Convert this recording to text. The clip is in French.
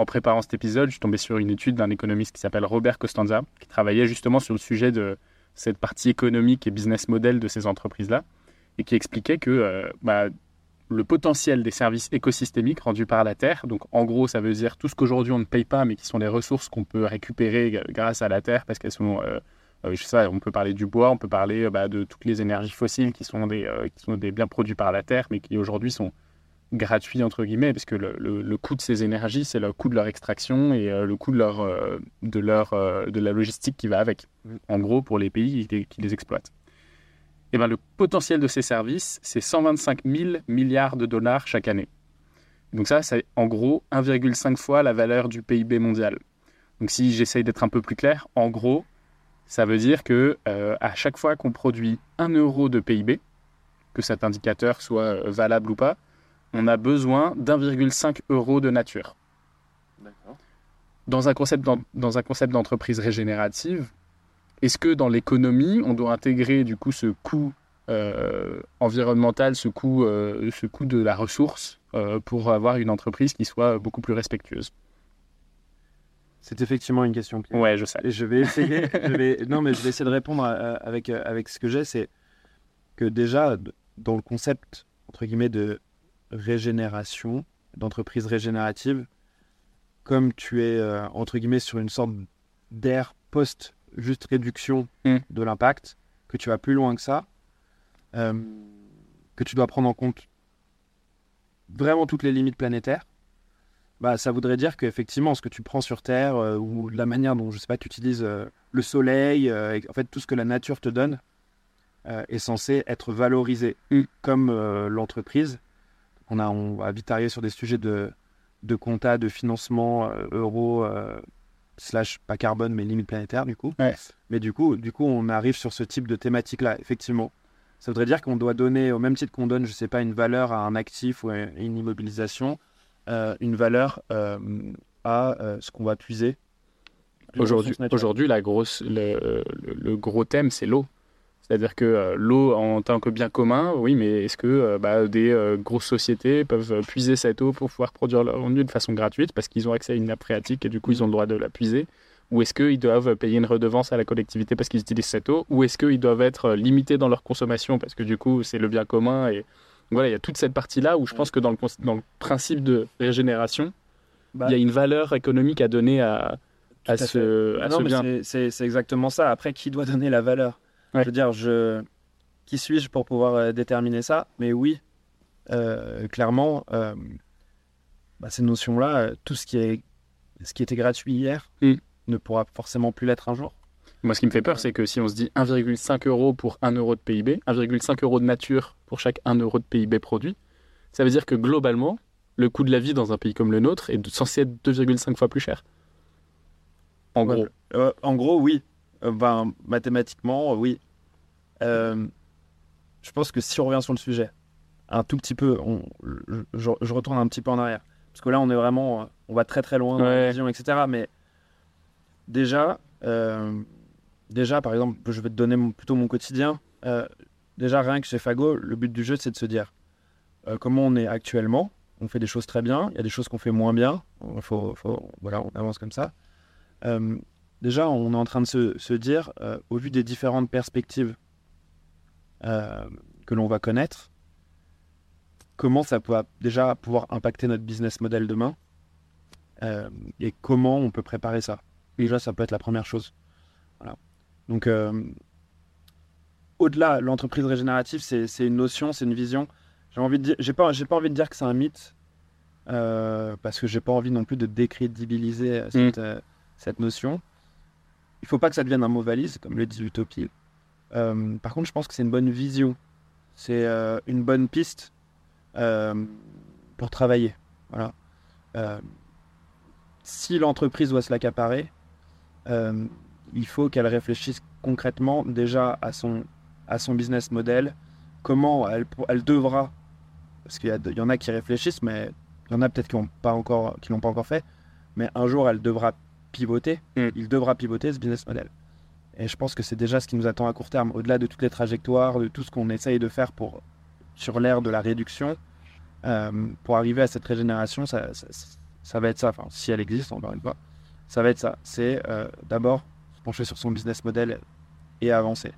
en préparant cet épisode, je suis tombé sur une étude d'un économiste qui s'appelle Robert Costanza, qui travaillait justement sur le sujet de cette partie économique et business model de ces entreprises-là, et qui expliquait que euh, bah, le potentiel des services écosystémiques rendus par la Terre, donc en gros ça veut dire tout ce qu'aujourd'hui on ne paye pas, mais qui sont des ressources qu'on peut récupérer grâce à la Terre, parce qu'elles sont... Euh, euh, je sais, on peut parler du bois, on peut parler bah, de toutes les énergies fossiles qui sont, des, qui sont des biens produits par la Terre, mais qui aujourd'hui sont gratuits entre guillemets, parce que le, coût de ces énergies, c'est le coût de leur extraction et le coût de leur, de leur de la logistique qui va avec. En gros, pour les pays qui les exploitent eh ben, le potentiel de ces services, c'est 125 000 milliards de dollars chaque année. Donc ça, c'est en gros 1,5 fois la valeur du PIB mondial. Donc si j'essaye d'être un peu plus clair, en gros, ça veut dire que euh, à chaque fois qu'on produit 1 euro de PIB, que cet indicateur soit euh, valable ou pas, on a besoin d'1,5 euro de nature. Dans un concept dans un concept d'entreprise régénérative, est-ce que dans l'économie, on doit intégrer du coup ce coût euh, environnemental, ce coût, euh, ce coût de la ressource euh, pour avoir une entreprise qui soit beaucoup plus respectueuse? C'est effectivement une question. Ouais, je sais. je vais essayer. Non, mais je vais essayer de répondre avec avec ce que j'ai. C'est que déjà dans le concept entre guillemets de régénération, d'entreprise régénérative, comme tu es entre guillemets sur une sorte d'ère post juste réduction hmm. de l'impact, que tu vas plus loin que ça, euh, que tu dois prendre en compte vraiment toutes les limites planétaires, bah, ça voudrait dire qu'effectivement, ce que tu prends sur Terre, euh, ou la manière dont, je sais pas, tu utilises euh, le soleil, en fait, tout ce que la nature te donne, est censé être valorisé, hmm. comme l'entreprise. On, a, on va vite arriver sur des sujets de, de compta, de financement, euro, slash pas carbone mais limite planétaire du coup. Mais du coup, du coup, on arrive sur ce type de thématique là, effectivement. Ça voudrait dire qu'on doit donner, au même titre qu'on donne, je sais pas, une valeur à un actif ou à une immobilisation, euh, une valeur euh, à euh, ce qu'on va puiser. Aujourd'hui, aujourd'hui, la grosse, le gros thème, c'est l'eau. C'est-à-dire que euh, l'eau en tant que bien commun, oui, mais est-ce que euh, bah, des euh, grosses sociétés peuvent puiser cette eau pour pouvoir produire leur revenu de façon gratuite parce qu'ils ont accès à une nappe phréatique et du coup ils ont le droit de la puiser? Ou est-ce qu'ils doivent payer une redevance à la collectivité parce qu'ils utilisent cette eau? Ou est-ce qu'ils doivent être limités dans leur consommation parce que du coup c'est le bien commun et voilà, il y a toute cette partie-là où je pense que dans le, dans le principe de régénération, bah il y a une valeur économique à donner à, à, ce, à ce bien. C'est exactement ça. Après, qui doit donner la valeur? Je veux dire, je... qui suis-je pour pouvoir euh, déterminer ça? Mais oui, euh, clairement, euh, bah, ces notions-là, tout ce qui, est... ce qui était gratuit hier mm. ne pourra forcément plus l'être un jour. Moi, ce qui me fait peur, c'est que si on se dit 1,5 euro pour 1 euro de PIB, 1,5 euro de nature pour chaque 1 euro de PIB produit, ça veut dire que globalement, le coût de la vie dans un pays comme le nôtre est censé être 2,5 fois plus cher. En gros. en gros, oui. Euh, ben, mathématiquement, oui. Euh, je pense que si on revient sur le sujet, un tout petit peu, on, je, retourne un petit peu en arrière. Parce que là, on est vraiment, on va très très loin dans la vision, etc. Mais déjà, euh, déjà, par exemple, je vais te donner plutôt mon quotidien. déjà, rien que chez Fago, le but du jeu, c'est de se dire comment on est actuellement. On fait des choses très bien, il y a des choses qu'on fait moins bien. Faut, faut, voilà, on avance comme ça déjà, on est en train de se, dire, euh, au vu des différentes perspectives euh, que l'on va connaître, comment ça peut déjà pouvoir impacter notre business model demain euh, et comment on peut préparer ça. Déjà, ça peut être la première chose. Voilà. Donc, au-delà, l'entreprise régénérative, c'est une notion, c'est une vision. J'ai envie de dire, j'ai pas, j'ai pas envie de dire que c'est un mythe, parce que j'ai pas envie non plus de décrédibiliser cette, mmh. cette notion il faut pas que ça devienne un mot valise, comme le dit Utopie. Euh, par contre, je pense que c'est une bonne vision. C'est euh, une bonne piste euh, pour travailler. Voilà. si l'entreprise doit se l'accaparer, il faut qu'elle réfléchisse concrètement déjà à son, à son business model, comment elle, elle devra, parce qu'il y, y, en a qui réfléchissent, mais il y en a peut-être qui ne l'ont pas encore fait, mais un jour elle devra pivoter, mm. il devra pivoter ce business model. Et je pense que c'est déjà ce qui nous attend à court terme, au-delà de toutes les trajectoires, de tout ce qu'on essaye de faire pour, sur l'ère de la réduction, euh, pour arriver à cette régénération, ça, ça va être ça. Enfin, si elle existe, encore une fois, ça va être ça. C'est euh, d'abord se pencher sur son business model et avancer.